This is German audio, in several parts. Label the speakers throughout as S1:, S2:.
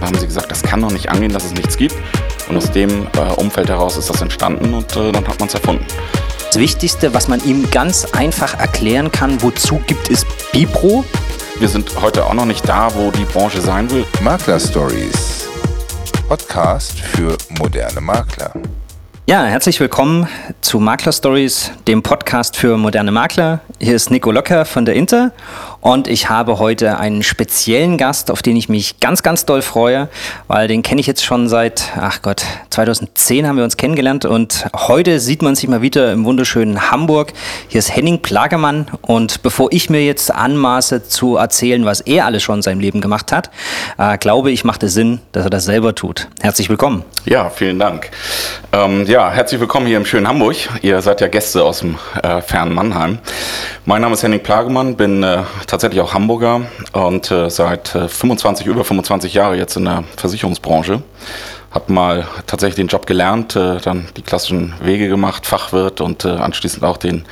S1: Da haben sie gesagt, das kann doch nicht angehen, dass es nichts gibt. Und aus dem äh, Umfeld heraus ist das entstanden und äh, dann hat man es erfunden.
S2: Das Wichtigste, was man ihm ganz einfach erklären kann, wozu gibt es Bipro?
S1: Wir sind heute auch noch nicht da, wo die Branche sein will.
S3: Makler Stories. Podcast für moderne Makler.
S2: Ja, herzlich willkommen zu Makler Stories, dem Podcast für moderne Makler. Hier ist Nico Locker von der Inter und ich habe heute einen speziellen Gast, auf den ich mich ganz, ganz doll freue, weil den kenne ich jetzt schon seit, ach Gott, 2010 haben wir uns kennengelernt und heute sieht man sich mal wieder im wunderschönen Hamburg. Hier ist Henning Plagemann und bevor ich mir jetzt anmaße zu erzählen, was er alles schon in seinem Leben gemacht hat, äh, glaube ich, macht es Sinn, dass er das selber tut. Herzlich willkommen.
S1: Ja, vielen Dank. Ähm, ja, herzlich willkommen hier im schönen Hamburg. Ihr seid ja Gäste aus dem äh, fernen Mannheim. Mein Name ist Henning Plagemann, bin äh, tatsächlich auch Hamburger und äh, seit 25, äh, über 25 Jahre jetzt in der Versicherungsbranche. Hab mal tatsächlich den Job gelernt, äh, dann die klassischen Wege gemacht, Fachwirt und äh, anschließend auch den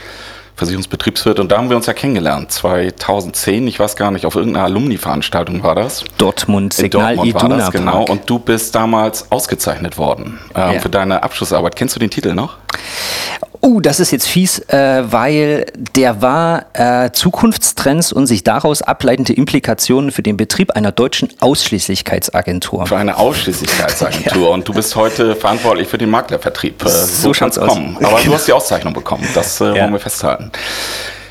S1: Versicherungsbetriebswirt. Und da haben wir uns ja kennengelernt. 2010, ich weiß gar nicht, auf irgendeiner Alumni-Veranstaltung war das.
S2: Dortmund, Signal
S1: Dortmund Iduna das, genau. Und du bist damals ausgezeichnet worden äh, ja. für deine Abschlussarbeit. Kennst du den Titel noch?
S2: Uh, das ist jetzt fies, äh, weil der war äh, Zukunftstrends und sich daraus ableitende Implikationen für den Betrieb einer deutschen Ausschließlichkeitsagentur.
S1: Für eine Ausschließlichkeitsagentur. ja. Und du bist heute verantwortlich für den Maklervertrieb.
S2: Äh, so, so kann es kommen.
S1: Aber du hast die Auszeichnung bekommen. Das äh, ja. wollen wir festhalten.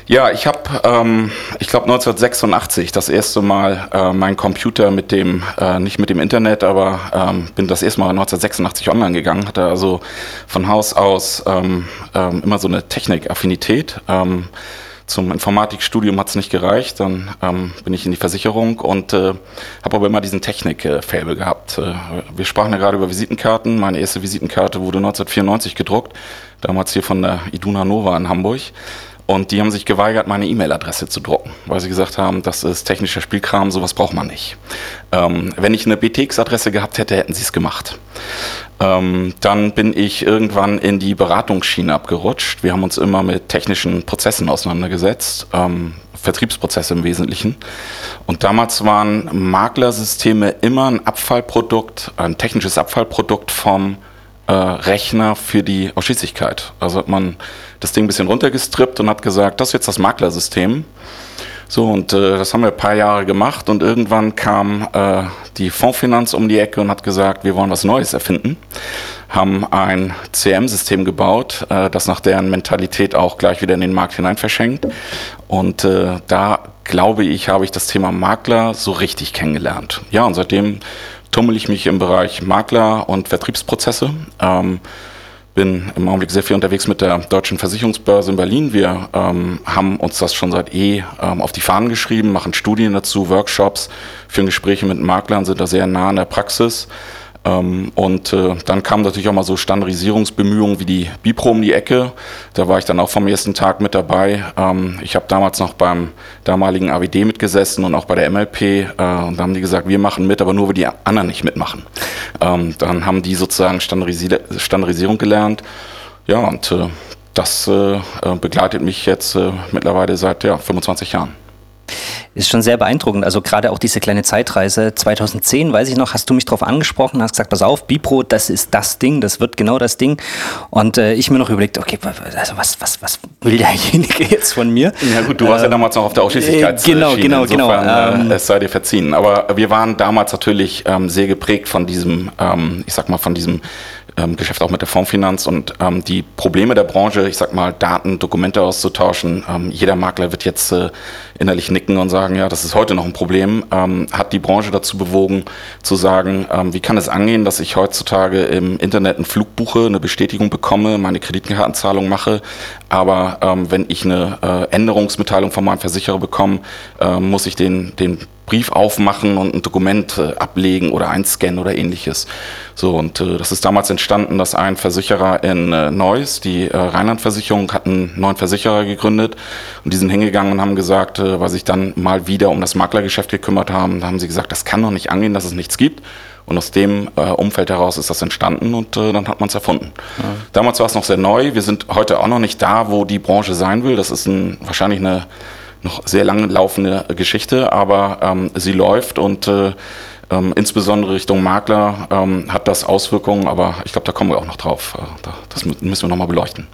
S1: Ja, ich habe, ähm, ich glaube 1986 das erste Mal äh, meinen Computer mit dem, äh, nicht mit dem Internet, aber ähm, bin das erste Mal 1986 online gegangen, hatte also von Haus aus ähm, ähm, immer so eine Technikaffinität. Ähm, zum Informatikstudium hat es nicht gereicht, dann ähm, bin ich in die Versicherung und äh, habe aber immer diesen Technik-Fable gehabt. Äh, wir sprachen ja gerade über Visitenkarten. Meine erste Visitenkarte wurde 1994 gedruckt, damals hier von der Iduna Nova in Hamburg. Und die haben sich geweigert, meine E-Mail-Adresse zu drucken, weil sie gesagt haben, das ist technischer Spielkram, sowas braucht man nicht. Ähm, wenn ich eine BTX-Adresse gehabt hätte, hätten sie es gemacht. Ähm, dann bin ich irgendwann in die Beratungsschiene abgerutscht. Wir haben uns immer mit technischen Prozessen auseinandergesetzt, ähm, Vertriebsprozesse im Wesentlichen. Und damals waren Maklersysteme immer ein Abfallprodukt, ein technisches Abfallprodukt vom äh, Rechner für die Ausschließlichkeit. Also hat man das Ding ein bisschen runtergestrippt und hat gesagt, das ist jetzt das Maklersystem. So, und äh, das haben wir ein paar Jahre gemacht und irgendwann kam äh, die Fondsfinanz um die Ecke und hat gesagt, wir wollen was Neues erfinden. Haben ein CM-System gebaut, äh, das nach deren Mentalität auch gleich wieder in den Markt hinein verschenkt. Und äh, da glaube ich, habe ich das Thema Makler so richtig kennengelernt. Ja, und seitdem tummel ich mich im Bereich Makler und Vertriebsprozesse. Ähm, bin im Augenblick sehr viel unterwegs mit der Deutschen Versicherungsbörse in Berlin. Wir ähm, haben uns das schon seit eh ähm, auf die Fahnen geschrieben, machen Studien dazu, Workshops, führen Gespräche mit Maklern, sind da sehr nah an der Praxis. Ähm, und äh, dann kamen natürlich auch mal so Standardisierungsbemühungen wie die Bipro um die Ecke. Da war ich dann auch vom ersten Tag mit dabei. Ähm, ich habe damals noch beim damaligen AWD mitgesessen und auch bei der MLP. Äh, und da haben die gesagt, wir machen mit, aber nur, weil die anderen nicht mitmachen. Ähm, dann haben die sozusagen Standardisier Standardisierung gelernt. Ja, und äh, das begleitet mich jetzt mittlerweile seit ja, 25 Jahren
S2: ist schon sehr beeindruckend. Also gerade auch diese kleine Zeitreise. 2010, weiß ich noch, hast du mich darauf angesprochen, hast gesagt, pass auf, Bipro, das ist das Ding, das wird genau das Ding. Und äh, ich mir noch überlegt, okay, also was, was, was will derjenige jetzt von mir?
S1: Ja gut, du warst ähm, ja damals noch auf der Ausschließlichkeitsschiene.
S2: Genau, genau, genau.
S1: Insofern, genau. Äh, es sei dir verziehen. Aber wir waren damals natürlich ähm, sehr geprägt von diesem, ähm, ich sag mal, von diesem ähm, Geschäft auch mit der Fondsfinanz und ähm, die Probleme der Branche, ich sag mal, Daten, Dokumente auszutauschen. Ähm, jeder Makler wird jetzt äh, innerlich nicken und sagen, ja, das ist heute noch ein Problem. Ähm, hat die Branche dazu bewogen, zu sagen, ähm, wie kann es angehen, dass ich heutzutage im Internet einen Flug buche, eine Bestätigung bekomme, meine Kreditkartenzahlung mache, aber ähm, wenn ich eine äh, Änderungsmitteilung von meinem Versicherer bekomme, äh, muss ich den, den Brief aufmachen und ein Dokument äh, ablegen oder einscannen oder ähnliches. So, und äh, das ist damals entstanden, dass ein Versicherer in äh, Neuss, die äh, Rheinland-Versicherung, hat einen neuen Versicherer gegründet und die sind hingegangen und haben gesagt, äh, weil sich dann mal wieder um das Maklergeschäft gekümmert haben, haben sie gesagt, das kann doch nicht angehen, dass es nichts gibt. Und aus dem äh, Umfeld heraus ist das entstanden und äh, dann hat man es erfunden. Ja. Damals war es noch sehr neu. Wir sind heute auch noch nicht da, wo die Branche sein will. Das ist ein, wahrscheinlich eine noch sehr lange laufende Geschichte, aber ähm, sie läuft und äh, ähm, insbesondere Richtung Makler ähm, hat das Auswirkungen, aber ich glaube, da kommen wir auch noch drauf. Äh, da, das müssen wir nochmal beleuchten.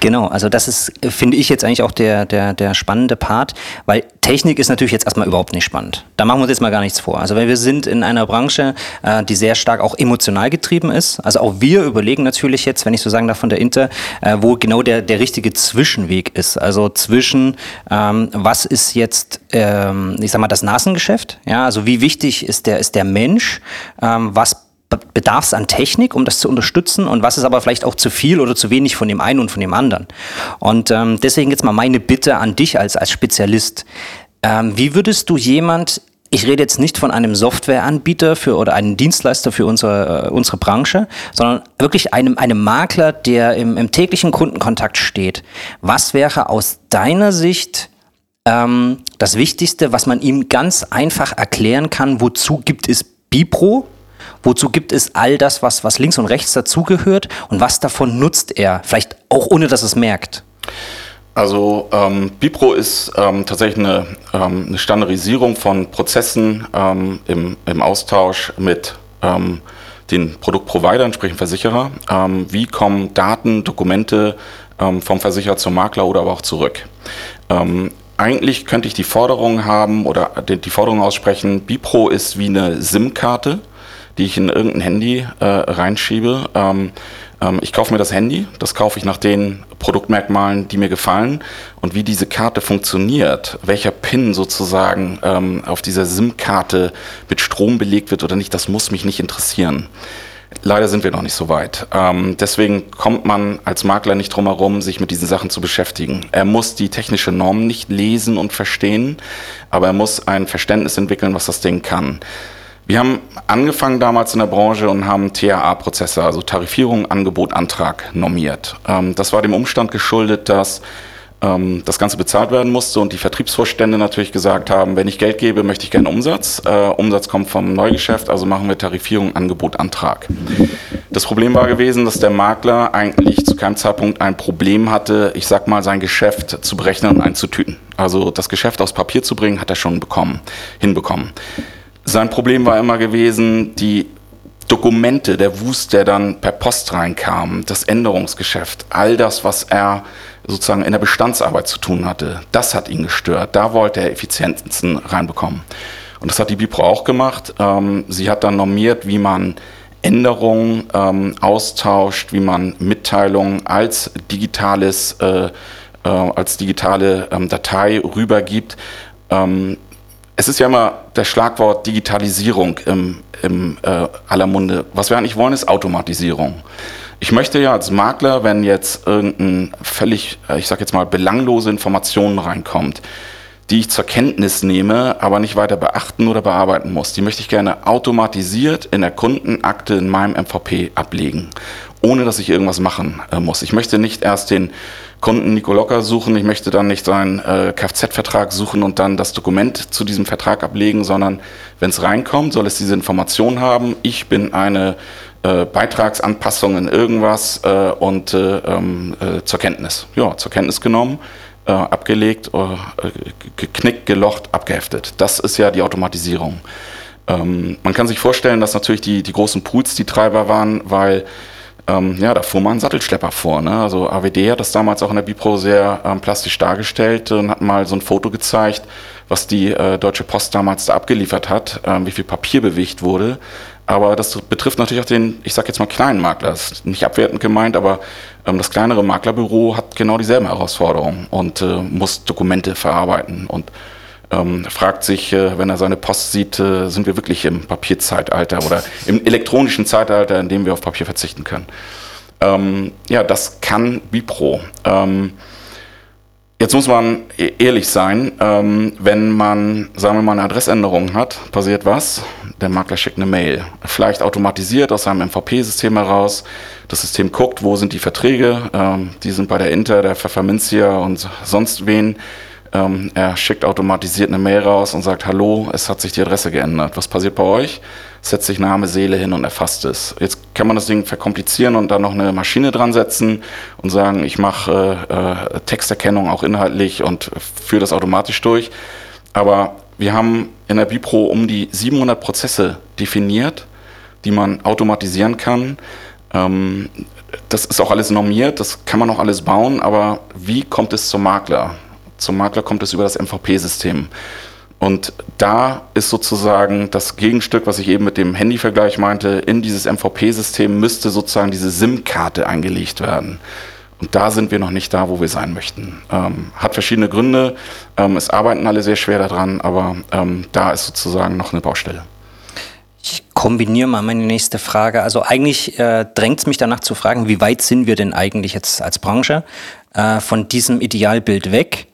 S2: Genau, also das ist, finde ich jetzt eigentlich auch der, der, der spannende Part, weil Technik ist natürlich jetzt erstmal überhaupt nicht spannend. Da machen wir uns jetzt mal gar nichts vor. Also weil wir sind in einer Branche, äh, die sehr stark auch emotional getrieben ist. Also auch wir überlegen natürlich jetzt, wenn ich so sagen darf von der Inter, äh, wo genau der, der richtige Zwischenweg ist. Also zwischen, ähm, was ist jetzt, ähm, ich sag mal, das Nasengeschäft? Ja, also wie wichtig ist der, ist der Mensch? Ähm, was bedarf es an Technik, um das zu unterstützen und was ist aber vielleicht auch zu viel oder zu wenig von dem einen und von dem anderen. Und ähm, deswegen jetzt mal meine Bitte an dich als, als Spezialist. Ähm, wie würdest du jemand, ich rede jetzt nicht von einem Softwareanbieter für oder einem Dienstleister für unsere, äh, unsere Branche, sondern wirklich einem, einem Makler, der im, im täglichen Kundenkontakt steht. Was wäre aus deiner Sicht ähm, das Wichtigste, was man ihm ganz einfach erklären kann, wozu gibt es Bipro Wozu gibt es all das, was, was links und rechts dazugehört und was davon nutzt er? Vielleicht auch ohne, dass es merkt.
S1: Also ähm, Bipro ist ähm, tatsächlich eine, ähm, eine, Standardisierung von Prozessen ähm, im, im, Austausch mit ähm, den Produktprovidern, sprich Versicherer. Ähm, wie kommen Daten, Dokumente vom Versicherer zum Makler oder aber auch zurück? Eigentlich könnte ich die Forderung haben oder die, Forderung aussprechen, Bipro ist wie eine SIM-Karte die ich in irgendein Handy äh, reinschiebe. Ähm, ähm, ich kaufe mir das Handy, das kaufe ich nach den Produktmerkmalen, die mir gefallen und wie diese Karte funktioniert, welcher PIN sozusagen ähm, auf dieser SIM-Karte mit Strom belegt wird oder nicht, das muss mich nicht interessieren. Leider sind wir noch nicht so weit. Ähm, deswegen kommt man als Makler nicht drum herum, sich mit diesen Sachen zu beschäftigen. Er muss die technische Norm nicht lesen und verstehen, aber er muss ein Verständnis entwickeln, was das Ding kann. Wir haben angefangen damals in der Branche und haben TAA-Prozesse, also Tarifierung, Angebot, Antrag normiert. Ähm, das war dem Umstand geschuldet, dass ähm, das Ganze bezahlt werden musste und die Vertriebsvorstände natürlich gesagt haben, wenn ich Geld gebe, möchte ich gerne Umsatz. Äh, Umsatz kommt vom Neugeschäft, also machen wir Tarifierung, Angebot, Antrag. Das Problem war gewesen, dass der Makler eigentlich zu keinem Zeitpunkt ein Problem hatte, ich sag mal, sein Geschäft zu berechnen und einzutüten. Also das Geschäft aus Papier zu bringen, hat er schon bekommen, hinbekommen. Sein Problem war immer gewesen, die Dokumente, der Wust, der dann per Post reinkam, das Änderungsgeschäft, all das, was er sozusagen in der Bestandsarbeit zu tun hatte, das hat ihn gestört. Da wollte er Effizienzen reinbekommen. Und das hat die Bipro auch gemacht. Ähm, sie hat dann normiert, wie man Änderungen ähm, austauscht, wie man Mitteilungen als digitales, äh, äh, als digitale ähm, Datei rübergibt. Es ist ja immer das Schlagwort Digitalisierung im, im äh, aller Munde. Was wir eigentlich wollen, ist Automatisierung. Ich möchte ja als Makler, wenn jetzt irgendein völlig, äh, ich sag jetzt mal, belanglose Informationen reinkommt, die ich zur Kenntnis nehme, aber nicht weiter beachten oder bearbeiten muss, die möchte ich gerne automatisiert in der Kundenakte in meinem MVP ablegen, ohne dass ich irgendwas machen äh, muss. Ich möchte nicht erst den Kunden Nico Locker suchen. Ich möchte dann nicht seinen äh, Kfz-Vertrag suchen und dann das Dokument zu diesem Vertrag ablegen, sondern wenn es reinkommt, soll es diese Information haben. Ich bin eine äh, Beitragsanpassung in irgendwas äh, und äh, ähm, äh, zur Kenntnis. Ja, zur Kenntnis genommen, äh, abgelegt, geknickt, gelocht, abgeheftet. Das ist ja die Automatisierung. Ähm, man kann sich vorstellen, dass natürlich die, die großen Pools die Treiber waren, weil ähm, ja, da fuhr mal ein Sattelschlepper vor. Ne? Also AWD hat das damals auch in der Bipro sehr ähm, plastisch dargestellt und hat mal so ein Foto gezeigt, was die äh, Deutsche Post damals da abgeliefert hat, ähm, wie viel Papier bewegt wurde. Aber das betrifft natürlich auch den, ich sag jetzt mal, kleinen Makler. Das ist nicht abwertend gemeint, aber ähm, das kleinere Maklerbüro hat genau dieselben Herausforderungen und äh, muss Dokumente verarbeiten und ähm, fragt sich, äh, wenn er seine Post sieht, äh, sind wir wirklich im Papierzeitalter oder im elektronischen Zeitalter, in dem wir auf Papier verzichten können. Ähm, ja, das kann Bipro. Ähm, jetzt muss man e-, ehrlich sein, ähm, wenn man, sagen wir mal, eine Adressänderung hat, passiert was? Der Makler schickt eine Mail. Vielleicht automatisiert aus seinem MVP-System heraus. Das System guckt, wo sind die Verträge. Ähm, die sind bei der Inter, der Pfefferminzia und sonst wen ähm, er schickt automatisiert eine Mail raus und sagt, hallo, es hat sich die Adresse geändert. Was passiert bei euch? Setzt sich Name, Seele hin und erfasst es. Jetzt kann man das Ding verkomplizieren und dann noch eine Maschine dran setzen und sagen, ich mache äh, äh, Texterkennung auch inhaltlich und führe das automatisch durch. Aber wir haben in der Bipro um die 700 Prozesse definiert, die man automatisieren kann. Ähm, das ist auch alles normiert, das kann man auch alles bauen, aber wie kommt es zum Makler? Zum Makler kommt es über das MVP-System. Und da ist sozusagen das Gegenstück, was ich eben mit dem Handyvergleich meinte, in dieses MVP-System müsste sozusagen diese SIM-Karte eingelegt werden. Und da sind wir noch nicht da, wo wir sein möchten. Ähm, hat verschiedene Gründe. Ähm, es arbeiten alle sehr schwer daran, aber ähm, da ist sozusagen noch eine Baustelle.
S2: Ich kombiniere mal meine nächste Frage. Also eigentlich äh, drängt es mich danach zu fragen, wie weit sind wir denn eigentlich jetzt als Branche äh, von diesem Idealbild weg?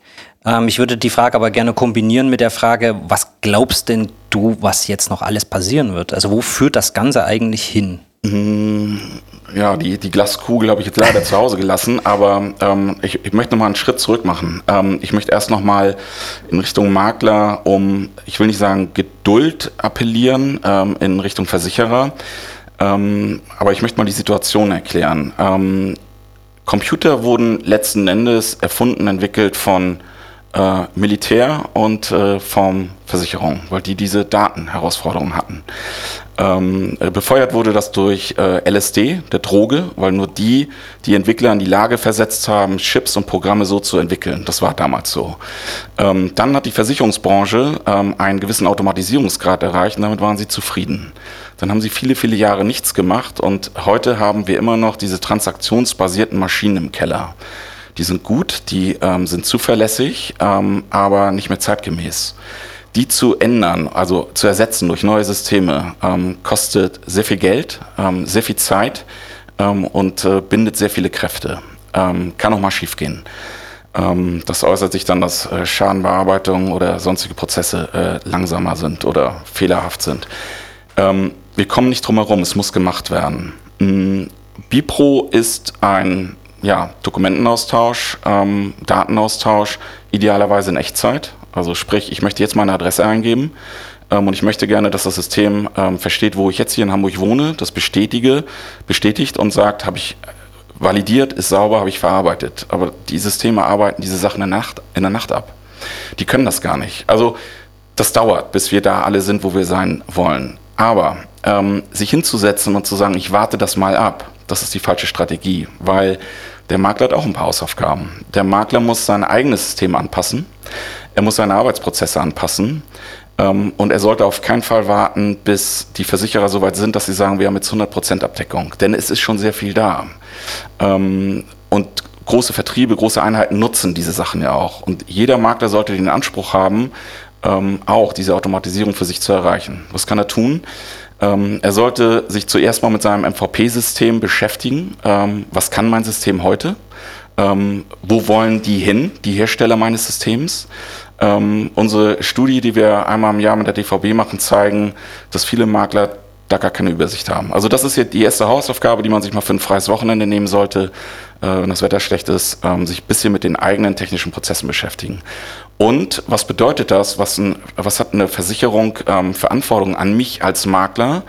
S2: Ähm, ich würde die Frage aber gerne kombinieren mit der Frage, was glaubst denn du, was jetzt noch alles passieren wird? Also wo führt das Ganze eigentlich hin?
S1: Mm, ja, die, die Glaskugel habe ich jetzt leider zu Hause gelassen, aber ähm, ich, ich möchte noch mal einen Schritt zurück machen. Ähm, ich möchte erst noch mal in Richtung Makler um, ich will nicht sagen Geduld appellieren, ähm, in Richtung Versicherer, ähm, aber ich möchte mal die Situation erklären. Ähm, Computer wurden letzten Endes erfunden, entwickelt von äh, Militär und äh, vom Versicherung, weil die diese Datenherausforderungen hatten. Ähm, äh, befeuert wurde das durch äh, LSD, der Droge, weil nur die die Entwickler in die Lage versetzt haben, Chips und Programme so zu entwickeln. Das war damals so. Ähm, dann hat die Versicherungsbranche ähm, einen gewissen Automatisierungsgrad erreicht und damit waren sie zufrieden. Dann haben sie viele, viele Jahre nichts gemacht und heute haben wir immer noch diese transaktionsbasierten Maschinen im Keller die sind gut, die ähm, sind zuverlässig, ähm, aber nicht mehr zeitgemäß. Die zu ändern, also zu ersetzen durch neue Systeme, ähm, kostet sehr viel Geld, ähm, sehr viel Zeit ähm, und äh, bindet sehr viele Kräfte. Ähm, kann auch mal schiefgehen. Das äußert sich dann, dass äh, Schadenbearbeitung oder sonstige Prozesse äh, langsamer sind oder fehlerhaft sind. Wir kommen nicht drum herum, es muss gemacht werden. Mm, Bipro ist ein ja, Dokumentenaustausch, ähm, Datenaustausch, idealerweise in Echtzeit. Also sprich, ich möchte jetzt meine Adresse eingeben ähm, und ich möchte gerne, dass das System ähm, versteht, wo ich jetzt hier in Hamburg wohne, das bestätige, bestätigt und sagt, habe ich validiert, ist sauber, habe ich verarbeitet. Aber die Systeme arbeiten diese Sachen in der, Nacht, in der Nacht ab. Die können das gar nicht. Also das dauert, bis wir da alle sind, wo wir sein wollen. Aber ähm, sich hinzusetzen und zu sagen, ich warte das mal ab, das ist die falsche Strategie, weil der Makler hat auch ein paar Hausaufgaben. Der Makler muss sein eigenes System anpassen. Er muss seine Arbeitsprozesse anpassen. Ähm, und er sollte auf keinen Fall warten, bis die Versicherer so weit sind, dass sie sagen, wir haben jetzt 100% Abdeckung. Denn es ist schon sehr viel da. Ähm, und große Vertriebe, große Einheiten nutzen diese Sachen ja auch. Und jeder Makler sollte den Anspruch haben, ähm, auch diese Automatisierung für sich zu erreichen. Was kann er tun? Ähm, er sollte sich zuerst mal mit seinem MVP-System beschäftigen. Ähm, was kann mein System heute? Ähm, wo wollen die hin, die Hersteller meines Systems? Ähm, unsere Studie, die wir einmal im Jahr mit der DVB machen, zeigen, dass viele Makler da gar keine Übersicht haben. Also das ist jetzt die erste Hausaufgabe, die man sich mal für ein freies Wochenende nehmen sollte, wenn das Wetter schlecht ist, ähm, sich ein bisschen mit den eigenen technischen Prozessen beschäftigen. Und was bedeutet das? Was, ein, was hat eine Versicherung ähm, für Anforderungen an mich als Makler,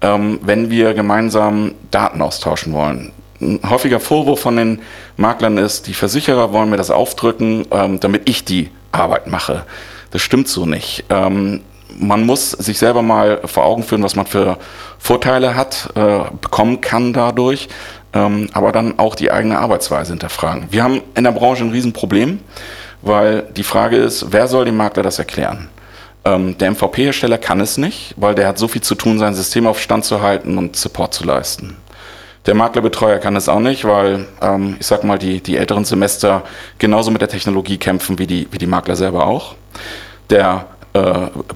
S1: ähm, wenn wir gemeinsam Daten austauschen wollen? Ein häufiger Vorwurf von den Maklern ist, die Versicherer wollen mir das aufdrücken, damit ich die Arbeit mache. Das stimmt so nicht. Man muss sich selber mal vor Augen führen, was man für Vorteile hat, äh, bekommen kann dadurch, ähm, aber dann auch die eigene Arbeitsweise hinterfragen. Wir haben in der Branche ein Riesenproblem, weil die Frage ist, wer soll dem Makler das erklären? Ähm, der MVP-Hersteller kann es nicht, weil der hat so viel zu tun, sein System auf Stand zu halten und Support zu leisten. Der Maklerbetreuer kann es auch nicht, weil, ähm, ich sag mal, die, die älteren Semester genauso mit der Technologie kämpfen wie die, wie die Makler selber auch. Der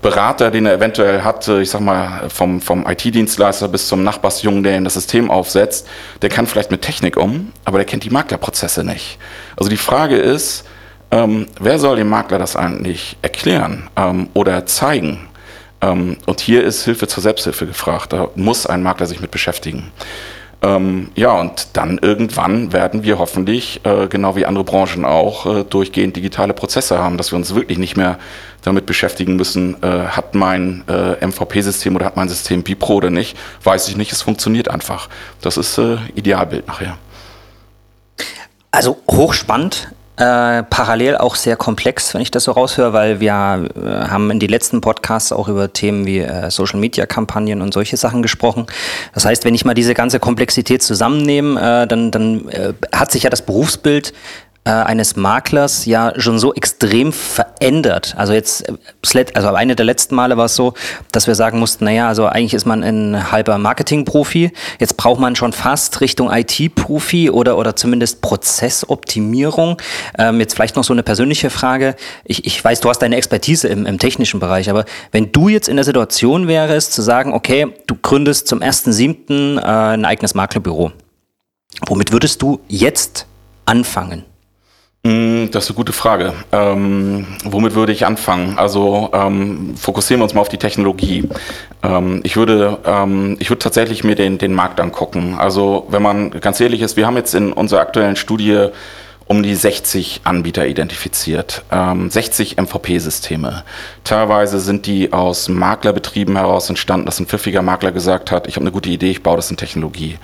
S1: Berater, den er eventuell hat, ich sag mal, vom, vom IT-Dienstleister bis zum Nachbarsjungen, der ihm das System aufsetzt, der kann vielleicht mit Technik um, aber der kennt die Maklerprozesse nicht. Also die Frage ist, ähm, wer soll dem Makler das eigentlich erklären ähm, oder zeigen? Ähm, und hier ist Hilfe zur Selbsthilfe gefragt. Da muss ein Makler sich mit beschäftigen. Ähm, ja, und dann irgendwann werden wir hoffentlich, äh, genau wie andere Branchen auch, äh, durchgehend digitale Prozesse haben, dass wir uns wirklich nicht mehr damit beschäftigen müssen, äh, hat mein äh, MVP-System oder hat mein System Bipro oder nicht, weiß ich nicht, es funktioniert einfach. Das ist äh, Idealbild nachher.
S2: Also hochspannend. Äh, parallel auch sehr komplex, wenn ich das so raushöre, weil wir äh, haben in die letzten Podcasts auch über Themen wie äh, Social Media Kampagnen und solche Sachen gesprochen. Das heißt, wenn ich mal diese ganze Komplexität zusammennehme, äh, dann, dann äh, hat sich ja das Berufsbild äh, eines Maklers ja schon so extrem verändert. Also jetzt, äh, also eine der letzten Male war es so, dass wir sagen mussten, naja, also eigentlich ist man ein halber Marketing-Profi. Jetzt braucht man schon fast Richtung IT-Profi oder, oder zumindest Prozessoptimierung. Ähm, jetzt vielleicht noch so eine persönliche Frage. Ich, ich weiß, du hast deine Expertise im, im technischen Bereich, aber wenn du jetzt in der Situation wärst, zu sagen, okay, du gründest zum 1.7. Äh, ein eigenes Maklerbüro. Womit würdest du jetzt anfangen?
S1: Mm, das ist eine gute Frage. Ähm, womit würde ich anfangen? Also ähm, fokussieren wir uns mal auf die Technologie. Ähm, ich würde, ähm, ich würde tatsächlich mir den, den Markt angucken. Also wenn man ganz ehrlich ist, wir haben jetzt in unserer aktuellen Studie um die 60 Anbieter identifiziert, 60 ähm, MVP-Systeme. Teilweise sind die aus Maklerbetrieben heraus entstanden, dass ein pfiffiger Makler gesagt hat, ich habe eine gute Idee, ich baue das in Technologie.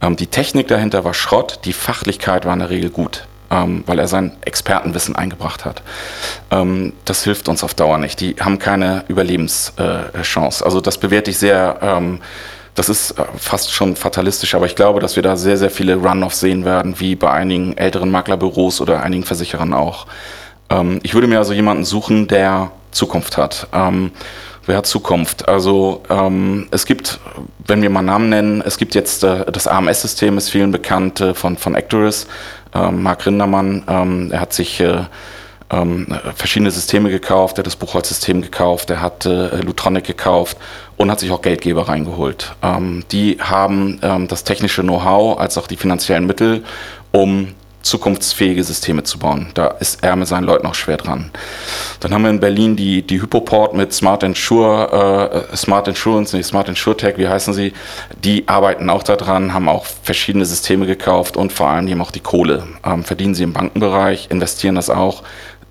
S1: Ähm, die Technik dahinter war Schrott, die Fachlichkeit war in der Regel gut ähm, weil er sein Expertenwissen eingebracht hat. Ähm, das hilft uns auf Dauer nicht. Die haben keine Überlebenschance. also das bewerte ich sehr. Ähm, das ist äh, fast schon fatalistisch, aber ich glaube, dass wir da sehr, sehr viele Run-Offs sehen werden, wie bei einigen älteren Maklerbüros oder einigen Versicherern auch. Ähm, ich würde mir also jemanden suchen, der Zukunft hat. Ähm, wer hat Zukunft? Also ähm, es gibt, wenn wir mal Namen nennen, es gibt jetzt äh, das AMS-System, ist vielen bekannt äh, von, von Actoris Marc Rindermann, ähm, er hat sich äh, ähm, verschiedene Systeme gekauft, er hat das Buchholzsystem gekauft, er hat äh, Lutronic gekauft und hat sich auch Geldgeber reingeholt. Ähm, die haben ähm, das technische Know-how als auch die finanziellen Mittel, um zukunftsfähige Systeme zu bauen. Da ist er mit seinen Leuten auch schwer dran. Dann haben wir in Berlin die, die Hypoport mit Smart Insure, äh, Smart Insurance, nicht Smart Insurtech, wie heißen sie? Die arbeiten auch daran, haben auch verschiedene Systeme gekauft und vor allem, die haben auch die Kohle. Ähm, verdienen sie im Bankenbereich, investieren das auch,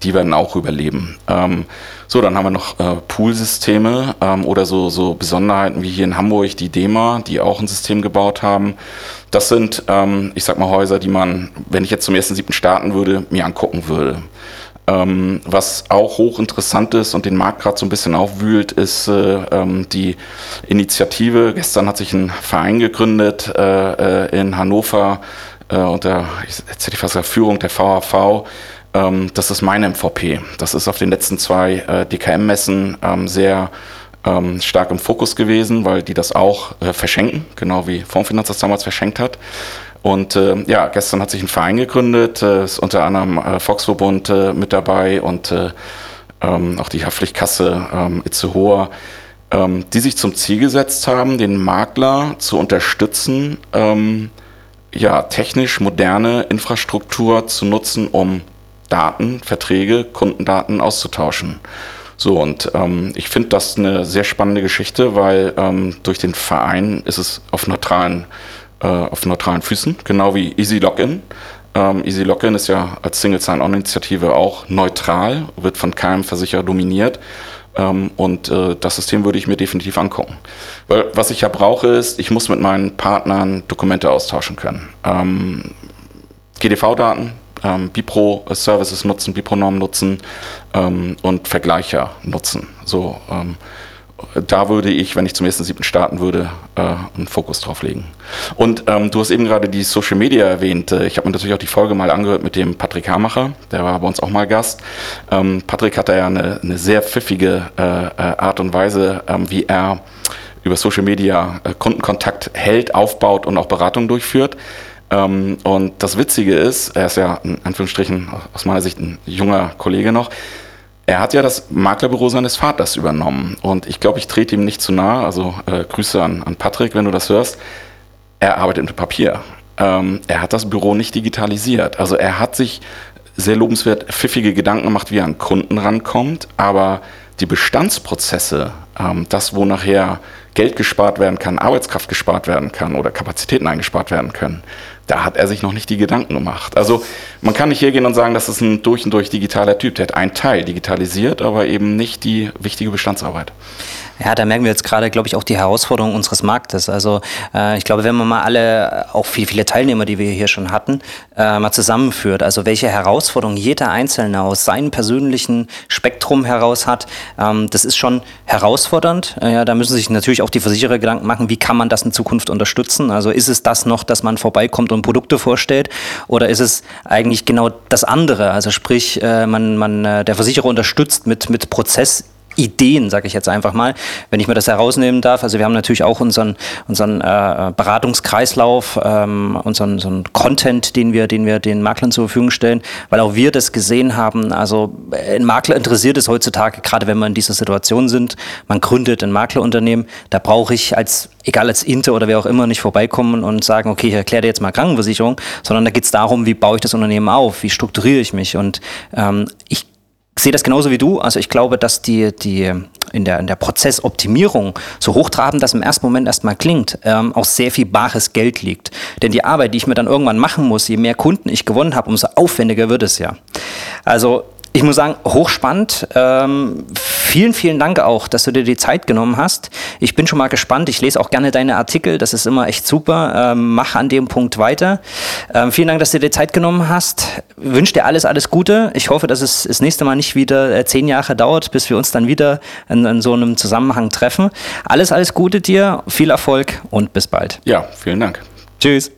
S1: die werden auch überleben. Ähm, so, dann haben wir noch äh, Poolsysteme ähm, oder so, so Besonderheiten wie hier in Hamburg die DEMA, die auch ein System gebaut haben. Das sind, ähm, ich sag mal, Häuser, die man, wenn ich jetzt zum ersten siebten starten würde, mir angucken würde. Ähm, was auch hochinteressant ist und den Markt gerade so ein bisschen aufwühlt, ist äh, ähm, die Initiative. Gestern hat sich ein Verein gegründet äh, äh in Hannover äh, unter, jetzt hätte ich fast gesagt, Führung der VHV ähm, das ist meine MVP. Das ist auf den letzten zwei äh, DKM-Messen ähm, sehr ähm, stark im Fokus gewesen, weil die das auch äh, verschenken, genau wie Fondsfinanz das damals verschenkt hat. Und äh, ja, gestern hat sich ein Verein gegründet, äh, ist unter anderem äh, Volksverbund äh, mit dabei und äh, ähm, auch die Haftpflichtkasse ähm, Itzehoe, ähm, die sich zum Ziel gesetzt haben, den Makler zu unterstützen, ähm, ja, technisch moderne Infrastruktur zu nutzen, um Daten, Verträge, Kundendaten auszutauschen. So, und ähm, ich finde das eine sehr spannende Geschichte, weil ähm, durch den Verein ist es auf neutralen, äh, auf neutralen Füßen, genau wie Easy Login. Ähm, Easy Login ist ja als Single Sign-On-Initiative auch neutral, wird von keinem Versicherer dominiert. Ähm, und äh, das System würde ich mir definitiv angucken. Weil was ich ja brauche, ist, ich muss mit meinen Partnern Dokumente austauschen können. Ähm, GDV-Daten, ähm, Bipro-Services nutzen, Bipro-Normen nutzen ähm, und Vergleicher nutzen. So, ähm, da würde ich, wenn ich zum ersten siebten starten würde, äh, einen Fokus drauf legen. Und ähm, du hast eben gerade die Social Media erwähnt. Äh, ich habe mir natürlich auch die Folge mal angehört mit dem Patrick Hamacher, der war bei uns auch mal Gast. Ähm, Patrick hatte ja eine, eine sehr pfiffige äh, äh Art und Weise, ähm, wie er über Social Media äh, Kundenkontakt hält, aufbaut und auch Beratung durchführt. Ähm, und das Witzige ist, er ist ja in Anführungsstrichen aus meiner Sicht ein junger Kollege noch, er hat ja das Maklerbüro seines Vaters übernommen. Und ich glaube, ich trete ihm nicht zu nahe. Also äh, Grüße an, an Patrick, wenn du das hörst. Er arbeitet mit Papier. Ähm, er hat das Büro nicht digitalisiert. Also er hat sich sehr lobenswert pfiffige Gedanken gemacht, wie er an Kunden rankommt. Aber die Bestandsprozesse, ähm, das, wo nachher Geld gespart werden kann, Arbeitskraft gespart werden kann oder Kapazitäten eingespart werden können, da hat er sich noch nicht die Gedanken gemacht. Also man kann nicht hergehen und sagen, das ist ein durch und durch digitaler Typ. Der hat einen Teil digitalisiert, aber eben nicht die wichtige Bestandsarbeit.
S2: Ja, da merken wir jetzt gerade, glaube ich, auch die Herausforderung unseres Marktes. Also äh, ich glaube, wenn man mal alle, auch viele, viele Teilnehmer, die wir hier schon hatten, äh, mal zusammenführt, also welche Herausforderungen jeder Einzelne aus seinem persönlichen Spektrum heraus hat, ähm, das ist schon herausfordernd. Äh, ja, da müssen sich natürlich auch die Versicherer Gedanken machen, wie kann man das in Zukunft unterstützen? Also ist es das noch, dass man vorbeikommt und Produkte vorstellt oder ist es eigentlich genau das andere? Also sprich, äh, man, man, äh, der Versicherer unterstützt mit, mit Prozess Ideen, sage ich jetzt einfach mal, wenn ich mir das herausnehmen darf. Also wir haben natürlich auch unseren, unseren äh, Beratungskreislauf, ähm, unseren, unseren Content, den wir, den wir den Maklern zur Verfügung stellen, weil auch wir das gesehen haben. Also ein Makler interessiert es heutzutage, gerade wenn wir in dieser Situation sind, man gründet ein Maklerunternehmen, da brauche ich als, egal als Inter oder wer auch immer, nicht vorbeikommen und sagen, okay, ich erkläre dir jetzt mal Krankenversicherung, sondern da geht es darum, wie baue ich das Unternehmen auf, wie strukturiere ich mich und ähm, ich sehe das genauso wie du. Also ich glaube, dass die, die in der, in der Prozessoptimierung, so hochtrabend das im ersten Moment erstmal klingt, ähm, auch sehr viel bares Geld liegt. Denn die Arbeit, die ich mir dann irgendwann machen muss, je mehr Kunden ich gewonnen habe, umso aufwendiger wird es ja. Also ich muss sagen, hochspannend. Ähm, vielen, vielen Dank auch, dass du dir die Zeit genommen hast. Ich bin schon mal gespannt. Ich lese auch gerne deine Artikel. Das ist immer echt super. Ähm, mach an dem Punkt weiter. Ähm, vielen Dank, dass du dir Zeit genommen hast. Wünsche dir alles, alles Gute. Ich hoffe, dass es das nächste Mal nicht wieder äh, zehn Jahre dauert, bis wir uns dann wieder in, in so einem Zusammenhang treffen. Alles, alles Gute dir. Viel Erfolg und bis bald.
S1: Ja, vielen Dank.
S2: Tschüss.